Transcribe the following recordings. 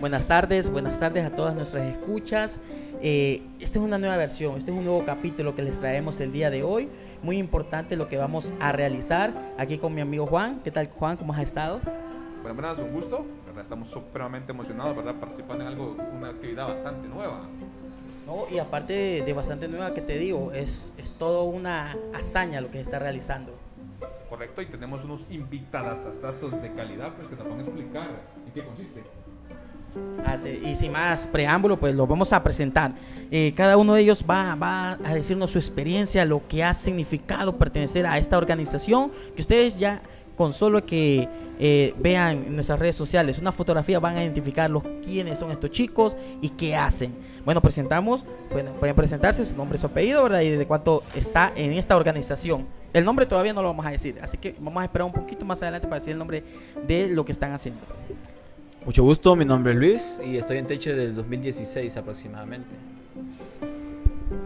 Buenas tardes, buenas tardes a todas nuestras escuchas. Eh, esta es una nueva versión, este es un nuevo capítulo que les traemos el día de hoy. Muy importante lo que vamos a realizar aquí con mi amigo Juan. ¿Qué tal Juan? ¿Cómo has estado? Bueno, buenas, un gusto. ¿verdad? Estamos supremamente emocionados, ¿verdad? Participando en algo, una actividad bastante nueva. No, y aparte de, de bastante nueva que te digo, es, es todo una hazaña lo que se está realizando. Correcto, y tenemos unos invitadas de calidad pues, que nos van a explicar en qué consiste. Y sin más preámbulo, pues lo vamos a presentar. Eh, cada uno de ellos va, va a decirnos su experiencia, lo que ha significado pertenecer a esta organización, que ustedes ya con solo que eh, vean nuestras redes sociales una fotografía van a identificar los quiénes son estos chicos y qué hacen. Bueno, presentamos, pueden presentarse su nombre, su apellido, ¿verdad? Y de cuánto está en esta organización. El nombre todavía no lo vamos a decir, así que vamos a esperar un poquito más adelante para decir el nombre de lo que están haciendo. Mucho gusto, mi nombre es Luis y estoy en Techo del 2016 aproximadamente.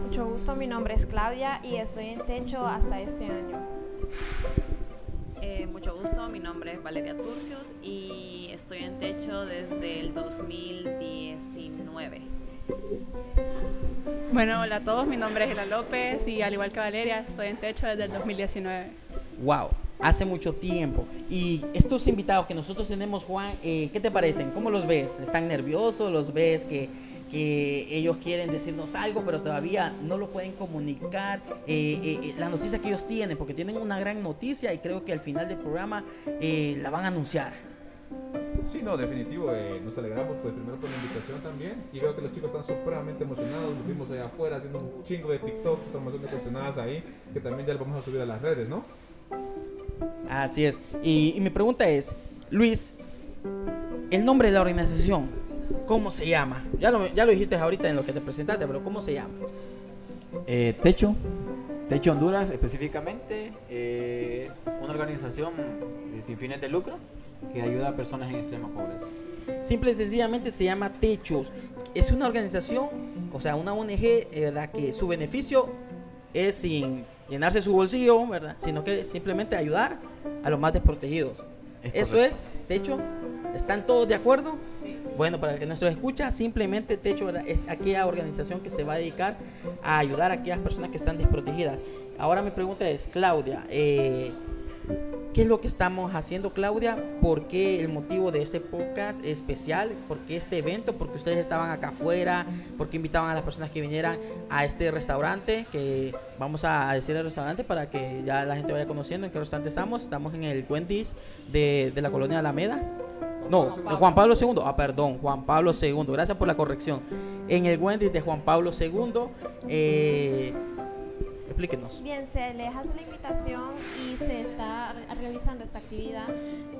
Mucho gusto, mi nombre es Claudia y estoy en Techo hasta este año. Eh, mucho gusto, mi nombre es Valeria Turcios y estoy en Techo desde el 2019. Bueno, hola a todos, mi nombre es Ela López y al igual que Valeria, estoy en Techo desde el 2019. Wow, hace mucho tiempo. Y estos invitados que nosotros tenemos, Juan, eh, ¿qué te parecen? ¿Cómo los ves? ¿Están nerviosos? ¿Los ves que, que ellos quieren decirnos algo, pero todavía no lo pueden comunicar? Eh, eh, eh, la noticia que ellos tienen, porque tienen una gran noticia y creo que al final del programa eh, la van a anunciar. Sí, no, definitivo, eh, nos alegramos pues primero por la invitación también y veo que los chicos están supremamente emocionados, nos vimos allá afuera haciendo un chingo de TikTok, estamos haciendo cuestionadas ahí, que también ya lo vamos a subir a las redes, ¿no? Así es. Y, y mi pregunta es, Luis, el nombre de la organización, ¿cómo se llama? Ya lo, ya lo dijiste ahorita en lo que te presentaste, pero ¿cómo se llama? Eh, Techo, Techo Honduras específicamente, eh, una organización de- sin fines de lucro que ayuda a personas en extrema pobreza. Simple y sencillamente se llama Techos. Es una organización, o sea, una ONG, eh, ¿verdad? Que su beneficio es sin llenarse su bolsillo, ¿verdad? Sino que simplemente ayudar a los más desprotegidos. Es Eso es, Techo. ¿Están todos de acuerdo? Bueno, para que nuestros escucha, simplemente Techo ¿verdad? es aquella organización que se va a dedicar a ayudar a aquellas personas que están desprotegidas. Ahora mi pregunta es, Claudia, eh, ¿qué es lo que estamos haciendo, Claudia? ¿Por qué el motivo de este podcast especial? ¿Por qué este evento? Porque ustedes estaban acá afuera, ¿por qué invitaban a las personas que vinieran a este restaurante? Que vamos a decir el restaurante para que ya la gente vaya conociendo en qué restaurante estamos. Estamos en el Wendy's de, de la colonia Alameda. No, Juan Pablo II. Ah, perdón, Juan Pablo II. Gracias por la corrección. En el Wendy's de Juan Pablo II. Eh, explíquenos. Bien, se les hace la invitación y se está re- realizando esta actividad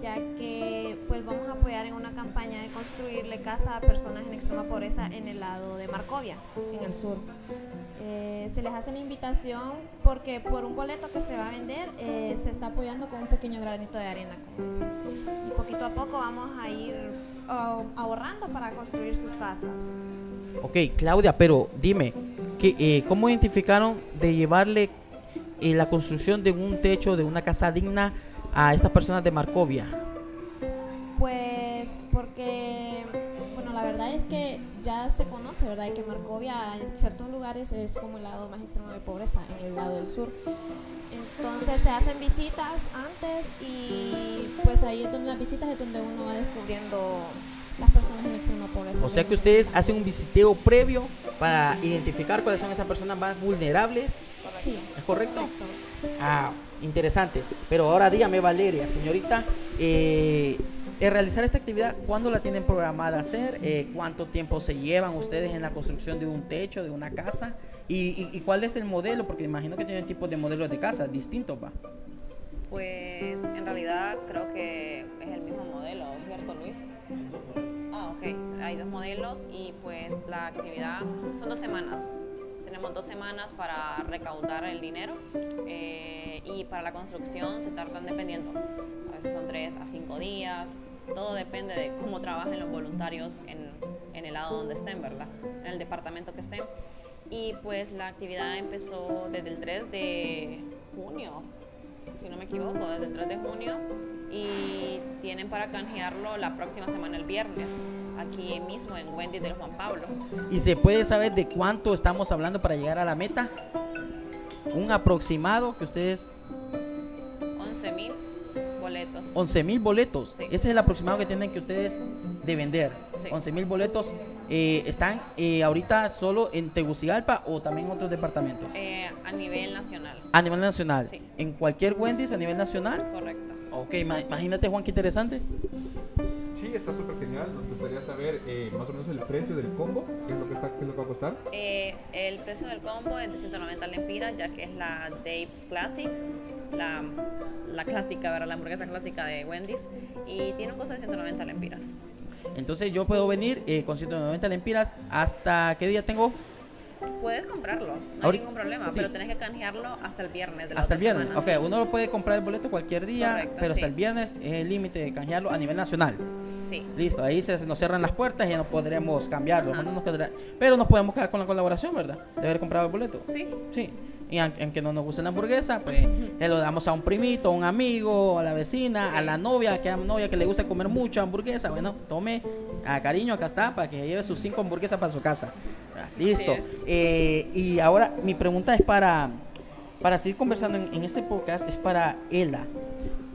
ya que pues vamos a apoyar en una campaña de construirle casa a personas en extrema pobreza en el lado de Marcovia, en el sur. Eh, se les hace la invitación porque por un boleto que se va a vender eh, se está apoyando con un pequeño granito de arena. como. Y poquito a poco vamos a ir ah, ahorrando para construir sus casas. Ok, Claudia, pero dime, ¿qué, eh, ¿cómo identificaron de llevarle eh, la construcción de un techo, de una casa digna a estas personas de Marcovia? Pues porque, verdad es que ya se conoce, ¿verdad? Que Marcovia en ciertos lugares es como el lado más extremo de pobreza, en el lado del sur. Entonces se hacen visitas antes y pues ahí es donde las visitas es donde uno va descubriendo las personas en extrema pobreza. O sea que ustedes hacen un visiteo previo para identificar cuáles son esas personas más vulnerables, Sí, ¿es correcto? correcto. Ah, interesante. Pero ahora dígame, Valeria, señorita, eh, eh, realizar esta actividad, ¿cuándo la tienen programada hacer? Eh, ¿Cuánto tiempo se llevan ustedes en la construcción de un techo, de una casa? ¿Y, cuál es el modelo? Porque imagino que tienen tipos de modelos de casa distintos, ¿va? Pues en realidad creo que es el mismo modelo, ¿cierto Luis? Ah, ok. Hay dos modelos y pues la actividad son dos semanas. Tenemos dos semanas para recaudar el dinero eh, y para la construcción se tardan dependiendo. A veces son tres a cinco días. Todo depende de cómo trabajen los voluntarios en, en el lado donde estén, ¿verdad? En el departamento que estén. Y pues la actividad empezó desde el 3 de junio si no me equivoco, desde el 3 de junio. Y tienen para canjearlo la próxima semana, el viernes, aquí mismo en Wendy del Juan Pablo. ¿Y se puede saber de cuánto estamos hablando para llegar a la meta? Un aproximado que ustedes 11 mil boletos. 11 mil boletos. Sí. Ese es el aproximado que tienen que ustedes de vender. Sí. 11 mil boletos. eh, ¿Están eh, ahorita solo en Tegucigalpa o también en otros departamentos? eh, a nivel nacional, A nivel nacional. Sí. En cualquier Wendy's a nivel nacional. correcto. Ok, ma- imagínate Juan, qué interesante. Sí, está súper genial. Nos gustaría saber eh, más o menos el precio del combo, qué es lo que, está, qué es lo que va a costar. Eh, el precio del combo es de 190 lempiras, ya que es la Dave Classic, la, la clásica, ¿verdad? La hamburguesa clásica de Wendy's. Y tiene un costo de 190 lempiras. Entonces yo puedo venir eh, con 190 lempiras. ¿Hasta qué día tengo? Puedes comprarlo, no hay Ahorita- ningún problema, sí. pero tenés que canjearlo hasta el viernes. De la Hasta el viernes. semana, Ok, uno lo puede comprar el boleto cualquier día, Correcto, pero hasta el viernes es el límite de canjearlo a nivel nacional. Sí. Listo, ahí se nos cierran las puertas y ya no podremos cambiarlo. No nos quedará- pero nos podemos quedar con la colaboración, ¿verdad? De haber comprado el boleto. Sí, Sí. Y aunque, no nos guste la hamburguesa, pues se lo damos a un primito, a un amigo, a la vecina, a la novia, que a la novia que le gusta comer mucho hamburguesa. Bueno, tome, a cariño, acá está, para que lleve sus cinco hamburguesas para su casa. Listo. Eh, y ahora mi pregunta es para, para seguir conversando en, en este podcast, es para Ela.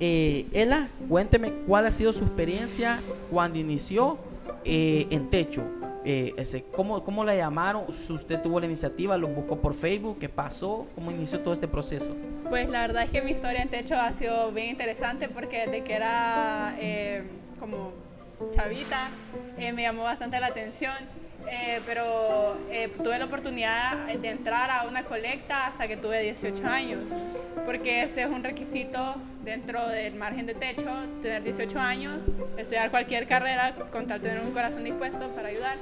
Eh, Ela, cuénteme cuál ha sido su experiencia cuando inició eh, en Techo. Eh, ¿cómo, ¿Cómo la llamaron? ¿Usted tuvo la iniciativa? ¿Lo buscó por Facebook? ¿Qué pasó? ¿Cómo inició todo este proceso? Pues la verdad es que mi historia en techo ha sido bien interesante porque desde que era eh, como chavita eh, me llamó bastante la atención. Eh, pero eh, tuve la oportunidad de entrar a una colecta hasta que tuve 18 años, porque ese es un requisito dentro del margen de techo, tener 18 años, estudiar cualquier carrera con tal tener un corazón dispuesto para ayudar.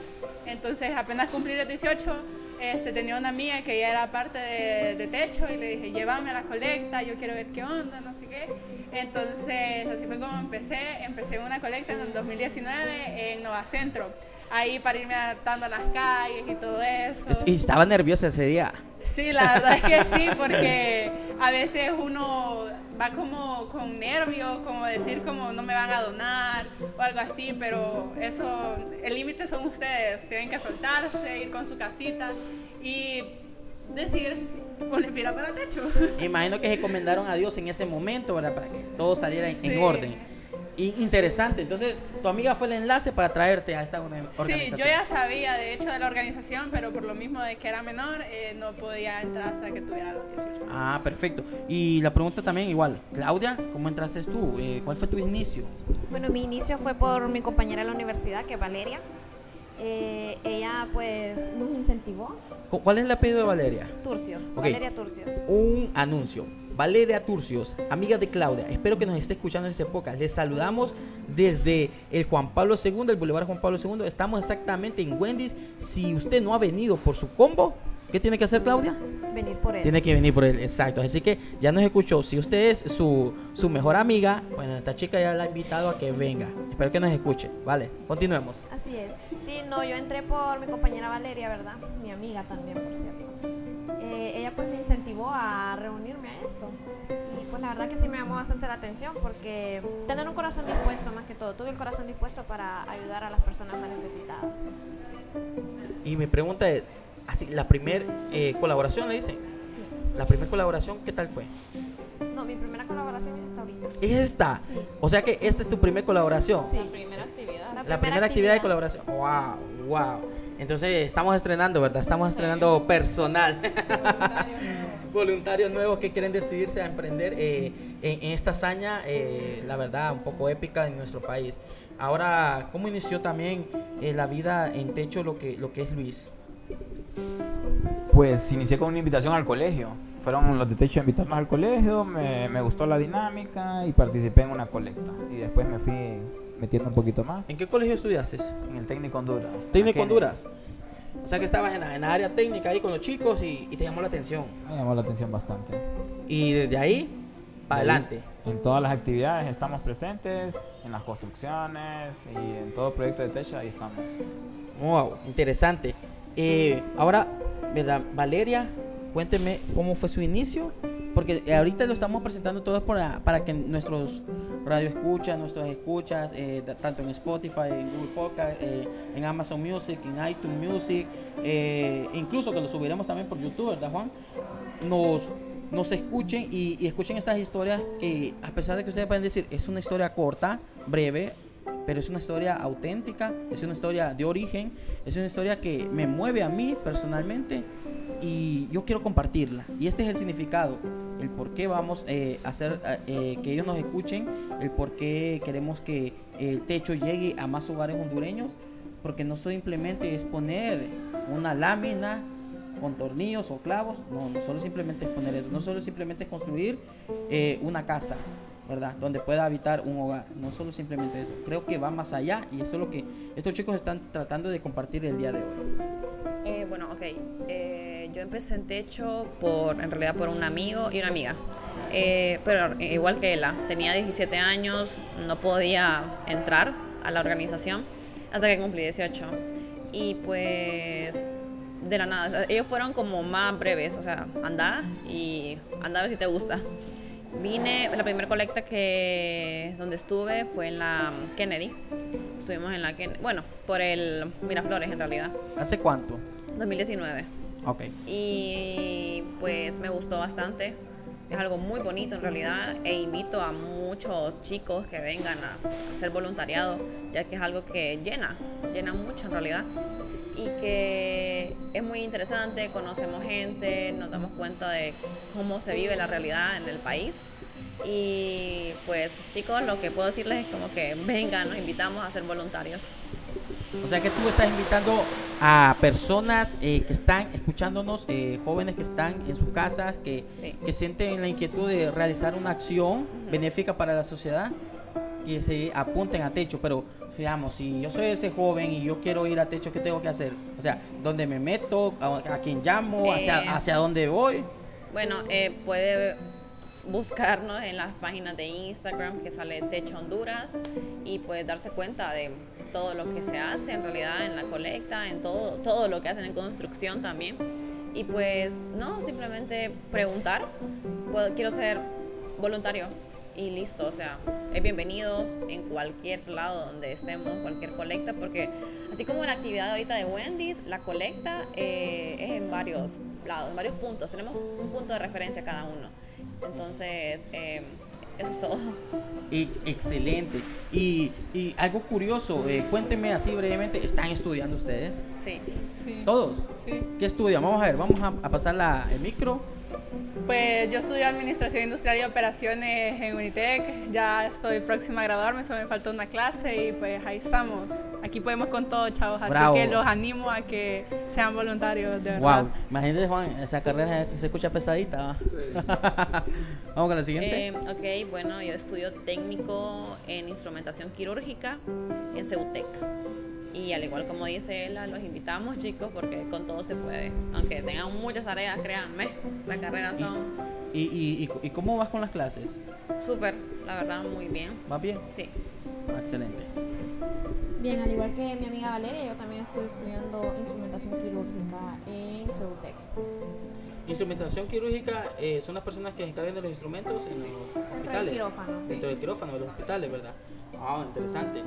Entonces apenas cumplí los 18, este, tenía una amiga que ya era parte de, de techo y le dije, llévame a la colecta, yo quiero ver qué onda, no sé qué. Entonces así fue como empecé, empecé una colecta en el 2019 en Nova Centro, ahí para irme adaptando a las calles y todo eso. Y estaba nerviosa ese día. Sí, la verdad es que sí, porque a veces uno va como con nervios, como decir como no me van a donar o algo así, pero eso, el límite son ustedes, tienen que soltarse, ir con su casita y decir, Olimpira para techo. Imagino que se encomendaron a Dios en ese momento, ¿verdad? Para que todo saliera en, orden. Interesante. Entonces, tu amiga fue el enlace para traerte a esta orga- Sí, organización. yo ya sabía de hecho de la organización, pero por lo mismo de que era menor, eh, no podía entrar hasta que tuviera los 18 años. Ah, perfecto. Y la pregunta también igual. Claudia, ¿cómo entraste tú? Eh, ¿Cuál fue tu inicio? Bueno, mi inicio fue por mi compañera de la universidad, que es Valeria. Eh, ella pues nos incentivó, Cu- ¿Cuál es el apellido de Valeria? Turcios, Ok. Valeria Turcios. un anuncio. Valeria Turcios, amiga de Claudia, espero que nos esté escuchando en este podcast. Les saludamos desde el Juan Pablo II, el Boulevard Juan Pablo II. Estamos exactamente en Wendy's. Si usted no ha venido por su combo, ¿qué tiene que hacer Claudia? Venir por él. Tiene que venir por él, exacto. Así que ya nos escuchó. Si usted es su, su mejor amiga, bueno, esta chica ya la ha invitado a que venga. Espero que nos escuche. Vale, continuemos. Así es. Sí, no, yo entré por mi compañera Valeria, ¿verdad? Mi amiga también, por cierto. Eh, ella pues me incentivó a reunirme a esto. Y pues la verdad que sí me llamó bastante la atención porque tener un corazón dispuesto más que todo. Tuve el corazón dispuesto para ayudar a las personas más necesitadas. Y mi pregunta es, así, la primera colaboración, le dicen. Sí. La primera colaboración, ¿qué tal fue? No, mi primera colaboración es esta ahorita. Es esta. Sí. O sea que esta es tu primera colaboración. Sí. La primera actividad. La La primera actividad de colaboración. Wow, wow. Entonces estamos estrenando, ¿verdad? Estamos estrenando personal. Voluntarios nuevos que quieren decidirse a emprender eh, en, en esta hazaña, eh, la verdad, un poco épica en nuestro país. Ahora, ¿cómo inició también eh, la vida en techo lo que, lo que es Luis? Pues inicié con una invitación al colegio. Fueron los de techo a invitarnos al colegio, me, me gustó la dinámica y participé en una colecta. Y después me fui metiendo un poquito más. ¿En qué colegio estudiaste? En el técnico Honduras. Técnico Honduras. O sea que estabas en la, en la área técnica ahí con los chicos y, y te llamó la atención. Me llamó la atención bastante. Y desde ahí, para De ahí, adelante. En todas las actividades estamos presentes, en las construcciones y en todo proyecto de techo, ahí estamos. Wow, interesante. Eh, ahora, ¿verdad? Valeria, cuénteme cómo fue su inicio, porque ahorita lo estamos presentando todo para, para que nuestros radio escuchas, nuestros escuchas, eh, tanto en Spotify, en Google Podcast, eh, en Amazon Music, en iTunes Music, eh, incluso que lo subiremos también por YouTube, ¿verdad Juan? Nos, nos escuchen y, y escuchen estas historias que a pesar de que ustedes pueden decir, es una historia corta, breve, pero es una historia auténtica, es una historia de origen, es una historia que me mueve a mí personalmente y yo quiero compartirla. Y este es el significado, el por qué vamos eh, a hacer eh, que ellos nos escuchen, el por qué queremos que el techo llegue a más hogares hondureños, porque no simplemente es poner una lámina con tornillos o clavos, no, no solo simplemente es poner eso, no solo simplemente es construir eh, una casa, ¿verdad? Donde pueda habitar un hogar, no solo simplemente eso, creo que va más allá y eso es lo que estos chicos están tratando de compartir el día de hoy. Eh, bueno, ok. Eh, yo empecé en techo por, en realidad por un amigo y una amiga. Eh, pero igual que ella, tenía 17 años, no podía entrar a la organización hasta que cumplí 18. Y pues de la nada, ellos fueron como más breves, o sea, anda y anda a ver si te gusta. Vine, la primera colecta que donde estuve fue en la Kennedy. Estuvimos en la Kennedy, bueno, por el Miraflores en realidad, ¿Hace cuánto? 2019. Ok. Y pues me gustó bastante. Es algo muy bonito en realidad e invito a muchos chicos que vengan a hacer voluntariado, ya que es algo que llena, llena mucho en realidad. Y que es muy interesante, conocemos gente, nos damos cuenta de cómo se vive la realidad en el país. Y pues chicos, lo que puedo decirles es como que vengan, nos invitamos a ser voluntarios. O sea que tú estás invitando a personas eh, que están escuchándonos, eh, jóvenes que están en sus casas, que, Sí. que sienten la inquietud de realizar una acción benéfica para la sociedad, que se apunten a techo. Pero, digamos, si yo soy ese joven y yo quiero ir a techo, ¿qué tengo que hacer? O sea, ¿dónde me meto? ¿A, a quién llamo? ¿Hacia, Eh, ¿Hacia dónde voy? Bueno, puede buscarnos en las páginas de Instagram que sale Techo Honduras y puede darse cuenta de todo lo que se hace en realidad en la colecta, en todo, todo lo que hacen en construcción también. Y pues no, simplemente preguntar, puedo- quiero ser voluntario y listo, o sea, es bienvenido en cualquier lado donde estemos, cualquier colecta, porque así como la actividad ahorita de Wendy's, la colecta eh, es en varios lados, en varios puntos, tenemos un punto de referencia cada uno. Entonces, eh, eso es todo. Y, excelente. Y, y algo curioso, eh, cuéntenme así brevemente, ¿están estudiando ustedes? Sí. Sí. ¿Todos? Sí. ¿Qué estudian? Vamos a ver, vamos a, a pasar la, el micro. Pues yo estudio Administración Industrial y Operaciones en Unitec. Ya estoy próxima a graduarme, solo me falta una clase y pues ahí estamos. Aquí podemos con todo, chavos. Así Bravo. que los animo a que sean voluntarios, de verdad. Wow, imagínate Juan, esa carrera se escucha pesadita. ¿va? Vamos con la siguiente. Eh, ok, bueno, yo estudio técnico en instrumentación quirúrgica en Ceutec. Y al igual como dice ella, los invitamos chicos porque con todo se puede. Aunque tengan muchas tareas, créanme, esas carreras son ¿Y, y, y, y cómo vas con las clases? súper, la verdad, muy bien. ¿Vas bien? Sí. Ah, Excelente. Bien, al igual que mi amiga Valeria, yo también estoy estudiando instrumentación quirúrgica en Ceutec. Instrumentación quirúrgica eh, son las personas que se encargan de los instrumentos en los Dentro del hospitales. quirófano. Dentro del quirófano de los hospitales, ¿verdad? Ah, interesante.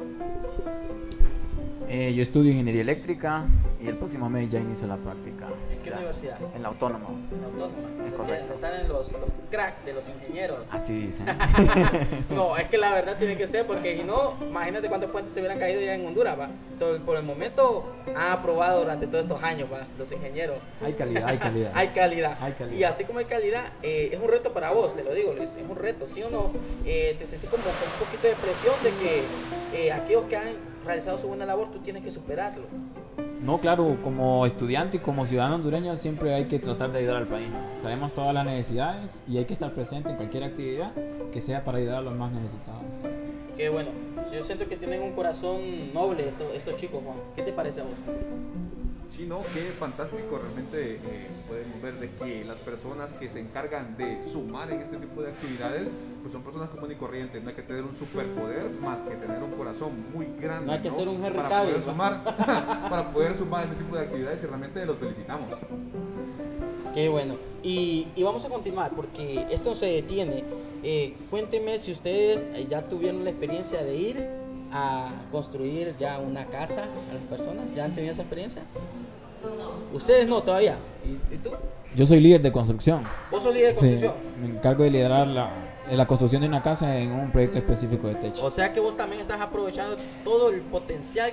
Eh, yo estudio ingeniería eléctrica y el próximo mes ya inicio la práctica. ¿En qué Ya, universidad? En la autónoma. En la autónoma. Es correcto. Salen los, los crack de los ingenieros. Así dicen. No, es que la verdad tiene que ser, porque si no, imagínate cuántos puentes se hubieran caído ya en Honduras, va. Todo- por el momento han aprobado durante todos estos años, va, los ingenieros. hay calidad, hay calidad. Hay calidad. Hay calidad. Y así como hay calidad, eh, es un reto para vos, te lo digo, Luis. Es un reto, ¿sí o no? Eh, te sentís como con un poquito de presión de que aquellos que han realizado su buena labor, tú tienes que superarlo. No, claro, como estudiante y como ciudadano hondureño siempre hay que tratar de ayudar al país. Sabemos todas las necesidades y hay que estar presente en cualquier actividad que sea para ayudar a los más necesitados. Que bueno, yo siento que tienen un corazón noble estos, estos chicos, Juan. ¿Qué te parece a vos? Sí, no, qué fantástico realmente eh, podemos ver de que las personas que se encargan de sumar en este tipo de actividades, pues son personas comunes y corrientes. No hay que tener un superpoder más que tener un corazón muy grande. No hay que ser un Henry para poder sumar, para poder sumar este tipo de actividades y realmente los felicitamos. Qué bueno. Y, y vamos a continuar porque esto se detiene. Eh, cuénteme si ustedes ya tuvieron la experiencia de ir a construir ya una casa a las personas. ¿Ya han tenido esa experiencia? No. Ustedes no todavía. ¿Y, y tú? Yo soy líder de construcción. ¿Vos sos líder de Sí, construcción? me encargo de liderar la, la construcción de una casa en un proyecto específico de techo. O sea que vos también estás aprovechando todo el potencial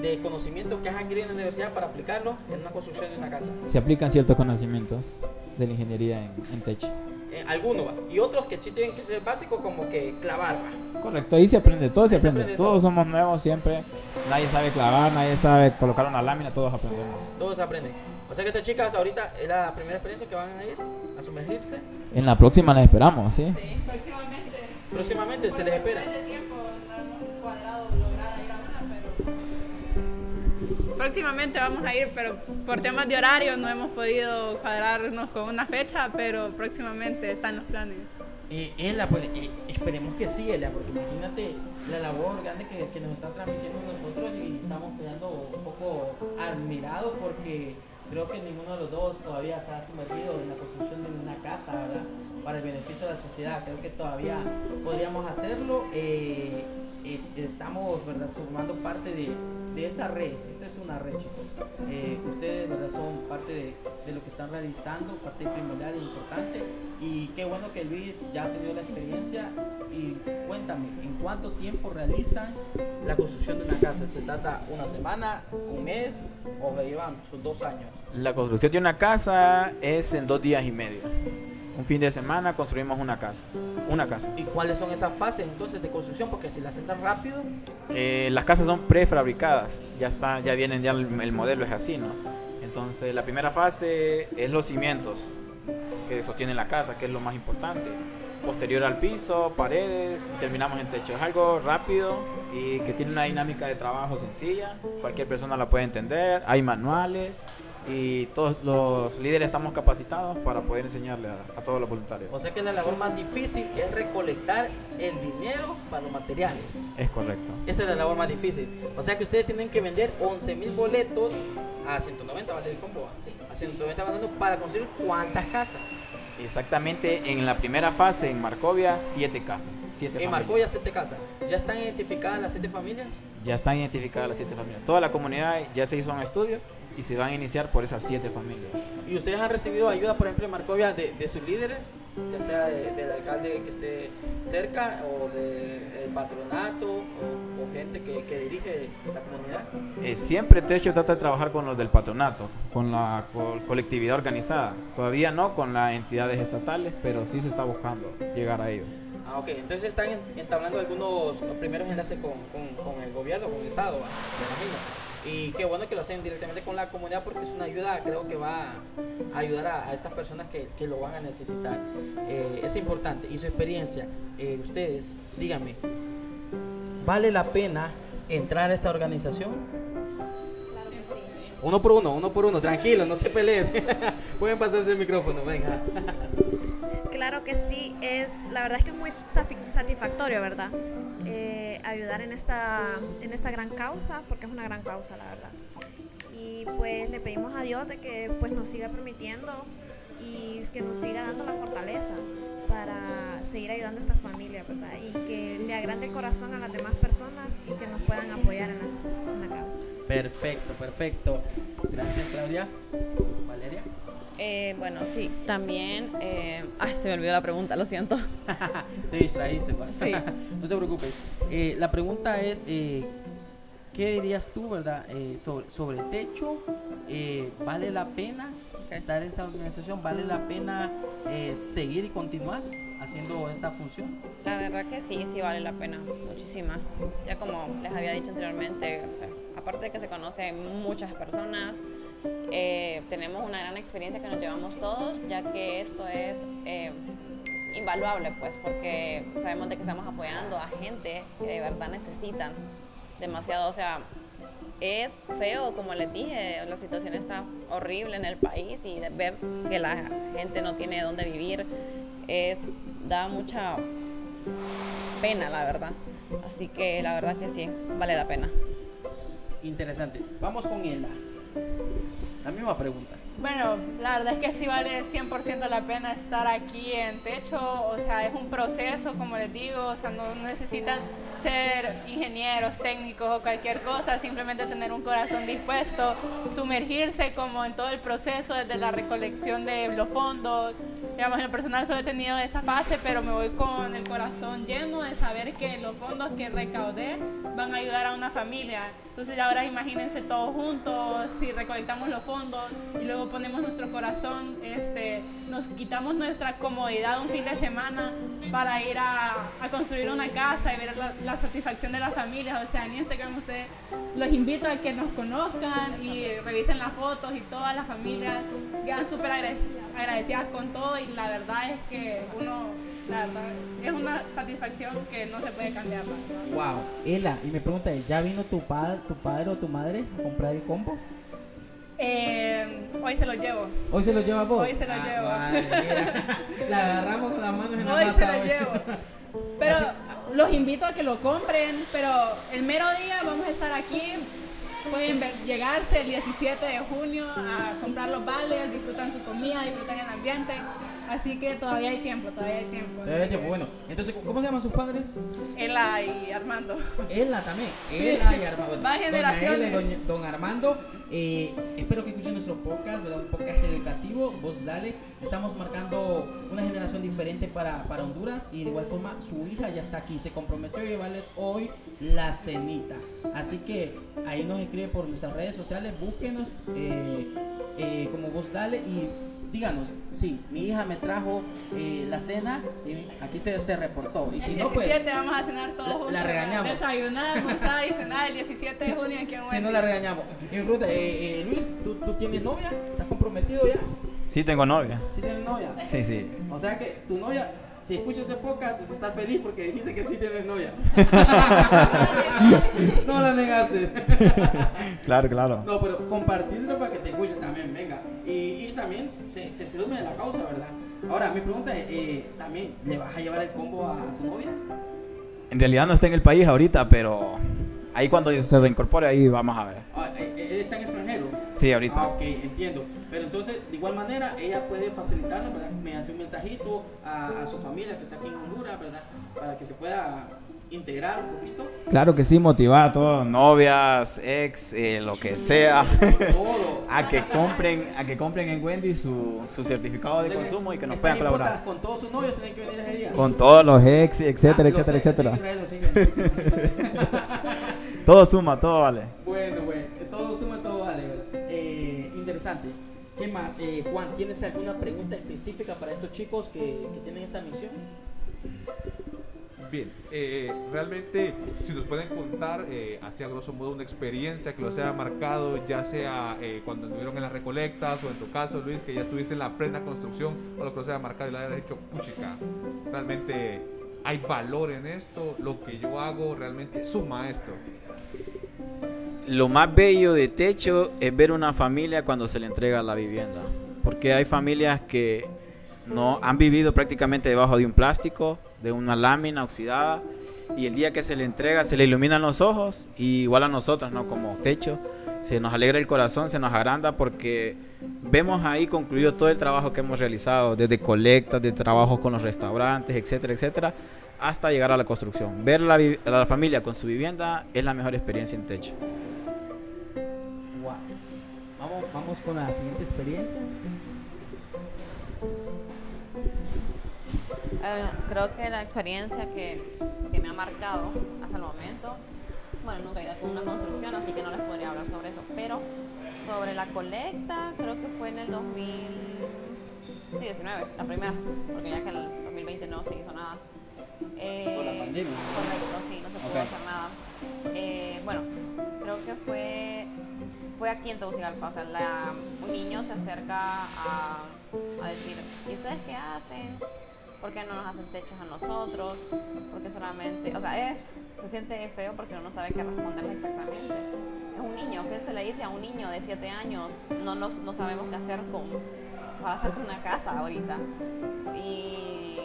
de conocimiento que has adquirido en la universidad para aplicarlo en una construcción de una casa. Se aplican ciertos conocimientos de la ingeniería en, en techo. Eh, algunos va. Y otros que sí tienen que ser básicos como que clavar va. Correcto, ahí se aprende, todo se aprende. aprende Todos todo. somos nuevos siempre. Nadie sabe clavar, nadie sabe colocar una lámina, todos aprendemos. Todos aprenden. O sea que estas chicas ahorita es la primera experiencia que van a ir a sumergirse. En la próxima las esperamos, ¿sí? Sí, próximamente. Próximamente se les espera. Próximamente vamos a ir, pero por temas de horario no hemos podido cuadrarnos con una fecha, pero próximamente están los planes. Eh, Ela, pues, eh, esperemos que sí, Ela, porque imagínate la labor grande que, que nos están transmitiendo nosotros y estamos quedando un poco admirados porque creo que ninguno de los dos todavía se ha sumergido en la construcción de una casa, ¿verdad? Para el beneficio de la sociedad. Creo que todavía podríamos hacerlo. eh, es- estamos, ¿verdad?, formando parte de, de esta red. Esta es una red, chicos. Eh, ustedes, ¿verdad?, son parte de, de lo que están realizando, parte primordial e importante. Y qué bueno que Luis ya ha tenido la experiencia. Y cuéntame, ¿en cuánto tiempo realizan la construcción de una casa? ¿Se trata una semana, un mes o llevan sus dos años? La construcción de una casa es en dos días y medio. Un fin de semana construimos una casa. Una casa. ¿Y cuáles son esas fases entonces de construcción? Porque si la hacen tan rápido, Eh, las casas son prefabricadas, ya está, ya vienen, ya el, el modelo es así, ¿no? Entonces la primera fase es los cimientos que sostienen la casa, que es lo más importante. Posterior al piso, paredes, y terminamos en techo. Es algo rápido y que tiene una dinámica de trabajo sencilla. Cualquier persona la puede entender. Hay manuales y todos los líderes estamos capacitados para poder enseñarle a, a todos los voluntarios. o sea que la labor más difícil es recolectar el dinero para los materiales. es correcto. Esa es la labor más difícil. O sea que ustedes tienen que vender 11 mil boletos a 190, ¿vale? El combo. ¿va? A 190 mandando para construir cuántas casas. Exactamente en la primera fase en Marcovia, siete casas. Siete En familias. Marcoya, 7 casas. ¿Ya están identificadas las 7 familias? Ya están identificadas las siete familias. Toda la comunidad ya se hizo un estudio y se van a iniciar por esas siete familias. ¿Y ustedes han recibido ayuda, por ejemplo, en Marcovia de, de sus líderes? Ya sea de- del alcalde que esté cerca o del patronato o, o gente que, que dirige la comunidad. Eh, siempre Techo trata de trabajar con los del patronato, con la co- colectividad organizada. Todavía no con las entidades estatales, pero sí se está buscando llegar a ellos. Ah, ok. Entonces están en- entablando algunos los primeros enlaces con, con- con el gobierno, con el Estado, me imagino. Y qué bueno que lo hacen directamente con la comunidad porque es una ayuda, creo que va a ayudar a, estas personas que, que lo van a necesitar. Eh, es importante. Y su experiencia, eh, ustedes, díganme, ¿vale la pena entrar a esta organización? Uno por uno, uno por uno, tranquilo, no se peleen. Pueden pasarse el micrófono, venga. Claro que sí, es, la verdad es que es muy satisfactorio, ¿verdad? Eh, ayudar en esta, en esta gran causa, porque es una gran causa, la verdad. Y pues le pedimos a Dios de que pues nos siga permitiendo y que nos siga dando la fortaleza para seguir ayudando a estas familias, ¿verdad? Y que le agrande el corazón a las demás personas y que nos puedan apoyar en en la causa. Perfecto, perfecto. Gracias, Claudia. Valeria. Eh, bueno, sí, también. eh, ay, se me olvidó la pregunta, lo siento. Te distraíste, pa. Sí. no te preocupes. Eh, la pregunta es, eh, ¿qué dirías tú, verdad, eh, sobre, sobre techo? Eh, ¿Vale la pena Ok. estar en esta organización? ¿Vale la pena seguir y continuar haciendo esta función? La verdad que sí, sí vale la pena, muchísima. Ya como les había dicho anteriormente, o sea, aparte de que se conocen muchas personas, eh, tenemos una gran experiencia que nos llevamos todos, ya que esto es eh, invaluable, pues, porque sabemos de que estamos apoyando a gente que de verdad necesitan demasiado, o sea, es feo, como les dije, la situación está horrible en el país y ver que la gente no tiene dónde vivir es da mucha pena, la verdad. Así que la verdad que sí, vale la pena. Interesante. Vamos con Ela. La misma pregunta. Bueno, la verdad es que sí vale 100% la pena estar aquí en techo, o sea, es un proceso, como les digo, o sea, no necesitan ser ingenieros, técnicos o cualquier cosa, simplemente tener un corazón dispuesto, sumergirse como en todo el proceso, desde la recolección de los fondos, digamos, en lo personal solo he tenido esa fase, pero me voy con el corazón lleno de saber que los fondos que recaudé van a ayudar a una familia. Entonces ahora imagínense todos juntos, si recolectamos los fondos y luego ponemos nuestro corazón, este, nos quitamos nuestra comodidad un fin de semana para ir a, a construir una casa y ver la, la, satisfacción de las familias. O sea, en Instagram ustedes los invito a que nos conozcan y revisen las fotos y todas las familias quedan súper agradecidas con todo y la verdad es que uno la verdad, es una satisfacción que no se puede cambiar. Wow, Ela, y me pregunta, ¿ya vino tu padre, tu padre o tu madre a comprar el combo? Eh, hoy se lo llevo. ¿Hoy se lo lleva vos? Hoy se lo ah, llevo. Vale, la agarramos con las manos en la Hoy masa, se lo llevo. Pero los invito a que lo compren, pero el mero día vamos a estar aquí. Pueden llegarse el 17 de junio a comprar los vales, disfrutan su comida, disfrutan el ambiente. Así que todavía hay tiempo, todavía hay tiempo. Todavía hay tiempo. Bueno, entonces, ¿cómo se llaman sus padres? Ela y Armando. Ela también. Sí. Ela y Armando. Va generaciones. Doña Ela y don, don Armando. Eh, espero que escuchen nuestro podcast, ¿verdad? Un podcast educativo. Vos dale. Estamos marcando una generación diferente para, para Honduras. Y de igual forma, su hija ya está aquí. Se comprometió a llevarles hoy la cenita. Así que ahí nos escribe por nuestras redes sociales. Búsquenos eh, eh, como vos dale. Y díganos, sí, mi hija me trajo eh, la cena, sí, aquí se, se reportó. Y si el no, 17 pues, vamos a cenar todos la- juntos. la regañamos. Desayunar, almorzar y cenar el 17 de junio aquí en si no la regañamos. Y me pregunta, eh, eh, Luis, ¿tú, ¿tú tienes novia? ¿Estás comprometido ya? Sí, tengo novia. ¿Sí tienes novia? Sí, sí. O sea que tu novia, si escuchas este podcast, a estar feliz porque dijiste que sí tienes novia. no la negaste. Claro, claro. No, pero compartíselo para que te escuchen también, venga. Y, y también se, se sedume de la causa, ¿verdad? Ahora, mi pregunta es, eh, ¿también le vas a llevar el combo a tu novia? En realidad no está en el país ahorita, pero ahí cuando se reincorpore, ahí vamos a ver. Ah, Sí, ahorita. Ah, ok, entiendo. Pero entonces, de igual manera, ella puede facilitarlo, ¿verdad? Mediante un mensajito a, a su familia que está aquí en Honduras, ¿verdad? Para que se pueda integrar un poquito. Claro que sí, motivar a todos, novias, ex, eh, lo que sea, a que compren, a que compren en Wendy su, su certificado de consumo y que nos puedan colaborar. Con todos sus novios tienen que venir ese día. Con todos los ex, etcétera, Ah, etcétera, etcétera. traerlo, sí, Todo suma, todo vale. Eh, Juan, ¿tienes alguna pregunta específica para estos chicos que, tienen esta misión? Bien, eh, realmente, si nos pueden contar, eh, así a grosso modo, una experiencia que los haya marcado, ya sea eh, cuando estuvieron en las recolectas o en tu caso, Luis, que ya estuviste en la plena construcción, o lo que los haya marcado y le hayas dicho, puchica, realmente hay valor en esto, lo que yo hago realmente suma esto. Lo más bello de techo es ver una familia cuando se le entrega la vivienda. Porque hay familias que no han vivido prácticamente debajo de un plástico, de una lámina oxidada, y el día que se le entrega se le iluminan los ojos, y igual a nosotros, ¿no? Como techo, se nos alegra el corazón, se nos agranda porque vemos ahí concluido todo el trabajo que hemos realizado, desde colectas, de trabajos con los restaurantes, etcétera, etcétera, hasta llegar a la construcción. Ver la, vi- a la familia con su vivienda es la mejor experiencia en techo. Vamos, con la siguiente experiencia. Eh, creo que la experiencia que, que me ha marcado hasta el momento, bueno, nunca he ido con una construcción, así que no les podría hablar sobre eso, pero sobre la colecta, creo que fue en el 2019, la primera, porque ya que en el 2020 no se hizo nada. Eh, Por la pandemia. Correcto, sí, no se pudo hacer nada. Fue aquí en Tegucigalpa, o sea, la- un niño se acerca a, a decir, ¿y ustedes qué hacen? ¿Por qué no nos hacen techos a nosotros? Porque solamente, o sea, es, se siente feo porque uno no sabe qué responderle exactamente. Es un niño, ¿qué se le dice a un niño de 7 años? No, nos, no sabemos qué hacer con, para hacerte una casa ahorita. Y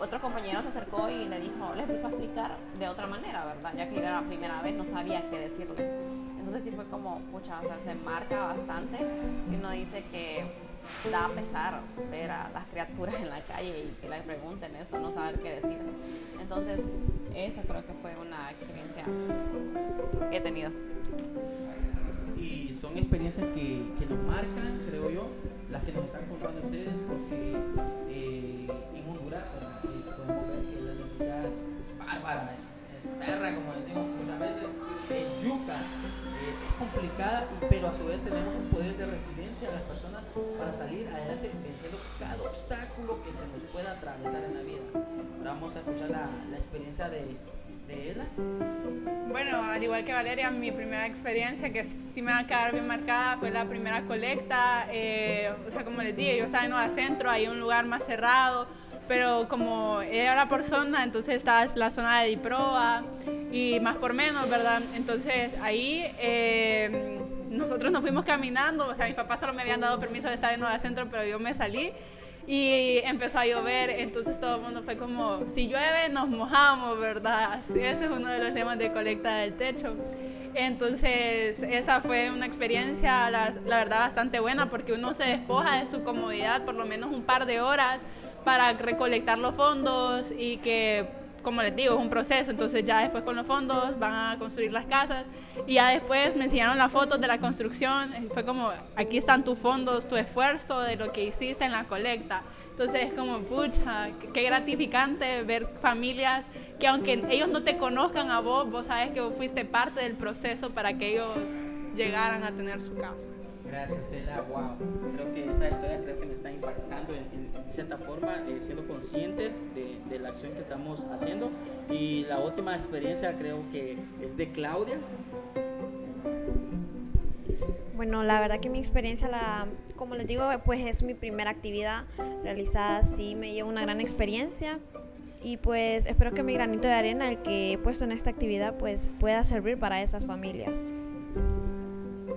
otro compañero se acercó y le dijo, le empezó a explicar de otra manera, ¿verdad? Ya que yo era la primera vez, no sabía qué decirle. Entonces sí fue como, pucha, o sea, se marca bastante y uno dice que da pesar ver a las criaturas en la calle y que le pregunten eso, no saber qué decir. Entonces, eso creo que fue una experiencia que he tenido. Y son experiencias que, que nos marcan, creo yo, las que nos están contando ustedes, porque eh, en Honduras podemos ver que la necesidad es, es bárbara, es, es perra, como decimos muchas veces, complicada, pero a su vez tenemos un poder de resiliencia a las personas para salir adelante venciendo cada obstáculo que se nos pueda atravesar en la vida. Ahora vamos a escuchar la, la experiencia de, de Ela. Bueno, al igual que Valeria, mi primera experiencia, que sí me va a quedar bien marcada, fue la primera colecta. eh, o sea, como les dije, yo estaba en Nueva Centro, ahí un lugar más cerrado, pero como era por zona, entonces estaba la zona de Diproa y más por menos, ¿verdad? Entonces ahí eh, nosotros nos fuimos caminando, o sea, mis papás solo me habían dado permiso de estar en Nueva Centro, pero yo me salí y empezó a llover, entonces todo el mundo fue como, si llueve nos mojamos, ¿verdad? Así, ese es uno de los temas de colecta del techo. Entonces, esa fue una experiencia, la, la verdad, bastante buena porque uno se despoja de su comodidad por lo menos un par de horas para recolectar los fondos y que, como les digo, es un proceso. Entonces, ya después con los fondos van a construir las casas y ya después me enseñaron las fotos de la construcción. Fue como, aquí están tus fondos, tu esfuerzo de lo que hiciste en la colecta. Entonces es como, pucha, qué- gratificante ver familias que aunque ellos no te conozcan a vos, vos sabes que vos fuiste parte del proceso para que ellos llegaran a tener su casa. Gracias, Ela. Wow. Creo que esta historia creo que nos está impactando en cierta forma, eh, siendo conscientes de, de la acción que estamos haciendo. Y la última experiencia creo que es de Claudia. Bueno, la verdad que mi experiencia, la, como les digo, pues es mi primera actividad realizada, sí me lleva una gran experiencia y pues espero que mi granito de arena, el que he puesto en esta actividad, pues pueda servir para esas familias.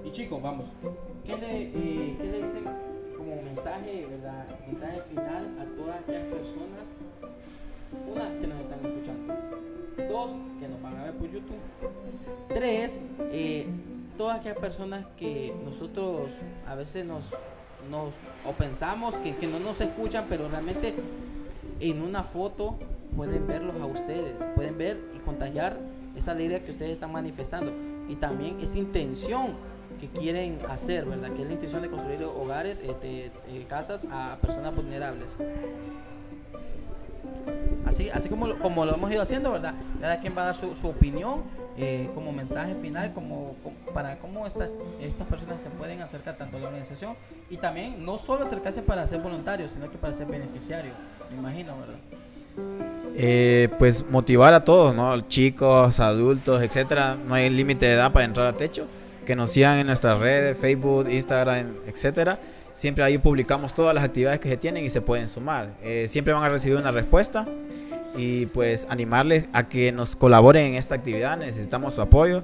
Y chicos, vamos. ¿Qué le, eh, qué le dicen como mensaje, verdad? Mensaje final a todas aquellas personas. Una, que nos están escuchando. Dos, que nos van a ver por YouTube. Tres, eh, todas aquellas personas que nosotros a veces nos, nos o pensamos que, que no nos escuchan, pero realmente en una foto pueden verlos a ustedes, pueden ver y contagiar esa alegría que ustedes están manifestando y también esa intención que quieren hacer, ¿verdad? Que es la intención de construir hogares, este, eh, casas a personas vulnerables. Así, así como, como lo hemos ido haciendo, ¿verdad? Cada quien va a dar su, opinión eh, como mensaje final, como, como- para cómo estas, estas personas se pueden acercar tanto a la organización y también no solo acercarse para ser voluntarios, sino que para ser beneficiarios, me imagino, ¿verdad? Eh, pues motivar a todos, ¿no? Chicos, adultos, etcétera. No hay límite de edad para entrar a techo. Que nos sigan en nuestras redes, Facebook, Instagram, etcétera. Siempre ahí publicamos todas las actividades que se tienen y se pueden sumar. Eh, siempre van a recibir una respuesta y pues animarles a que nos colaboren en esta actividad. Necesitamos su apoyo,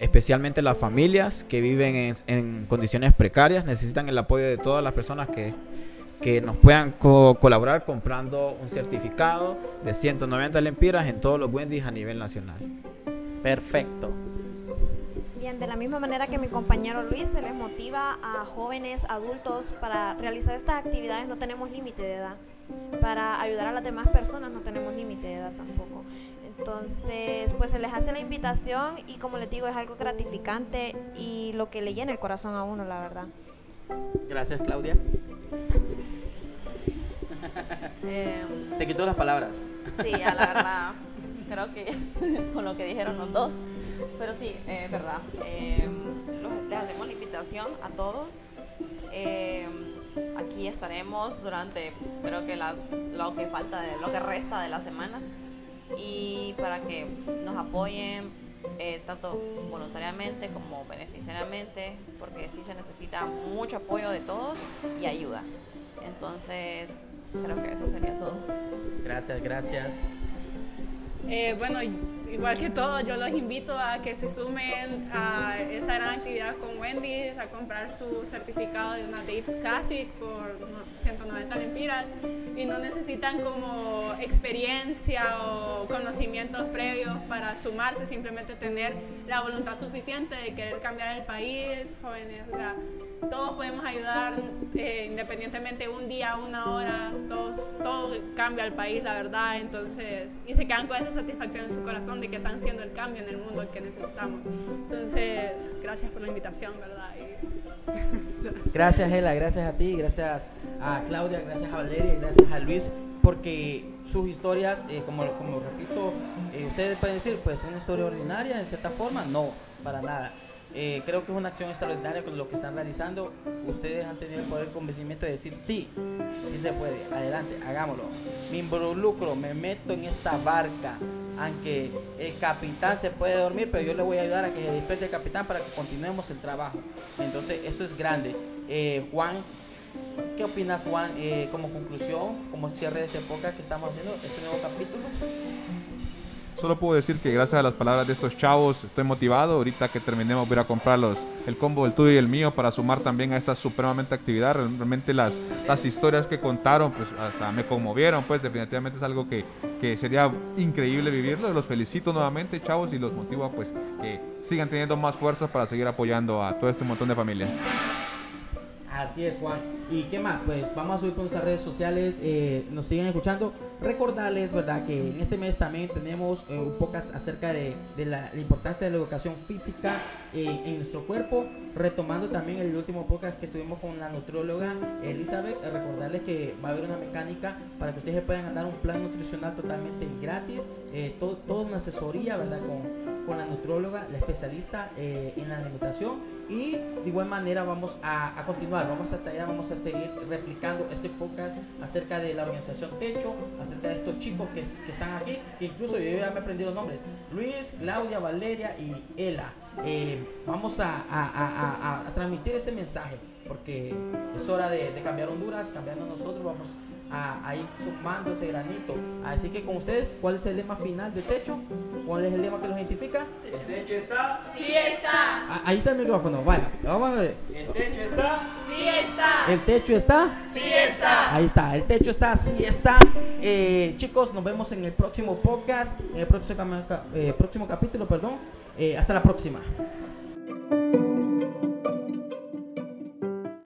especialmente las familias que viven en, condiciones precarias. Necesitan el apoyo de todas las personas que, que nos puedan co- colaborar comprando un certificado de 190 lempiras en todos los Wendy's a nivel nacional. Perfecto. De la misma manera que mi compañero Luis se les motiva a jóvenes, adultos, para realizar estas actividades no tenemos límite de edad. Para ayudar a las demás personas no tenemos límite de edad tampoco. Entonces, pues se les hace la invitación y como les digo, es algo gratificante y lo que le llena el corazón a uno, la verdad. Gracias, Claudia. Eh, Te quito las palabras. Sí, a la verdad, creo que con lo que dijeron los dos, pero sí, es verdad. Eh, los- les hacemos la invitación a todos. Eh, aquí estaremos durante, creo que la- lo que falta, de, lo que resta de las semanas, y para que nos apoyen eh, tanto voluntariamente como beneficiariamente, porque sí se necesita mucho apoyo de todos y ayuda. Entonces, creo que eso sería todo. Gracias, gracias. Eh, bueno, igual que todos, yo los invito a que se sumen a esta gran actividad con Wendy's, a comprar su certificado de una Dave's Classic por 190 lempiras y no necesitan como experiencia o conocimientos previos para sumarse, simplemente tener la voluntad suficiente de querer cambiar el país, jóvenes, o sea, todos podemos ayudar eh, independientemente un día, una hora, todo, todo cambia el país, la verdad, entonces, y se quedan con esa satisfacción en su corazón de que están haciendo el cambio en el mundo que necesitamos. Entonces, gracias por la invitación, ¿verdad? Gracias, Ela, gracias a ti, gracias a Claudia, gracias a Valeria, gracias a Luis, porque sus historias, eh, como, como repito, eh, ustedes pueden decir, pues una historia ordinaria en cierta forma, no, para nada. Eh, creo que es una acción extraordinaria con lo que están realizando. Ustedes han tenido el poder convencimiento de decir sí, sí se puede, adelante, hagámoslo. Me involucro, me meto en esta barca, aunque el capitán se puede dormir, pero yo le voy a ayudar a que se despierte el capitán para que continuemos el trabajo. Entonces, eso es grande. Eh, Juan, ¿qué opinas, Juan, eh, como conclusión, como cierre de esa época que estamos haciendo, este nuevo capítulo? Solo puedo decir que gracias a las palabras de estos chavos estoy motivado. Ahorita que terminemos voy a comprar el combo del tuyo y el mío para sumar también a esta supremamente actividad. Realmente las, las historias que contaron pues hasta me conmovieron. Pues definitivamente es algo que, que sería increíble vivirlo. Los felicito nuevamente chavos y los motivo a pues que sigan teniendo más fuerzas para seguir apoyando a todo este montón de familias. Así es, Juan. ¿Y qué más? Pues vamos a subir con nuestras redes sociales, eh, nos siguen escuchando. Recordarles, ¿verdad? Que en este mes también tenemos eh, un podcast acerca de, la, importancia de la educación física eh, en nuestro cuerpo. Retomando también el último podcast que estuvimos con la nutrióloga Elizabeth. Eh, recordarles que va a haber una mecánica para que ustedes puedan ganar un plan nutricional totalmente gratis. Eh, todo, una asesoría, ¿verdad? Con, con la nutrióloga, la especialista en la alimentación y de igual manera vamos a, a, continuar, vamos a tallar, vamos a seguir replicando este podcast acerca de la organización Techo, acerca de estos chicos que, están aquí, que incluso yo ya me aprendí los nombres, Luis, Claudia, Valeria y Ela. Eh, vamos a, a, a, transmitir este mensaje porque es hora de, de cambiar Honduras, cambiando nosotros, vamos a, ir sumando ese granito. Así que con ustedes, ¿cuál es el lema final de Techo? ¿Cuál es el lema que los identifica? El techo está. Sí está. Ah, ahí está el micrófono, vaya, vamos a ver. El techo está. Sí está. El techo está. Sí está. Ahí está, el techo está, sí está. Eh, chicos, nos vemos en el próximo podcast, en el próximo, eh, próximo capítulo, perdón. Eh, hasta la próxima.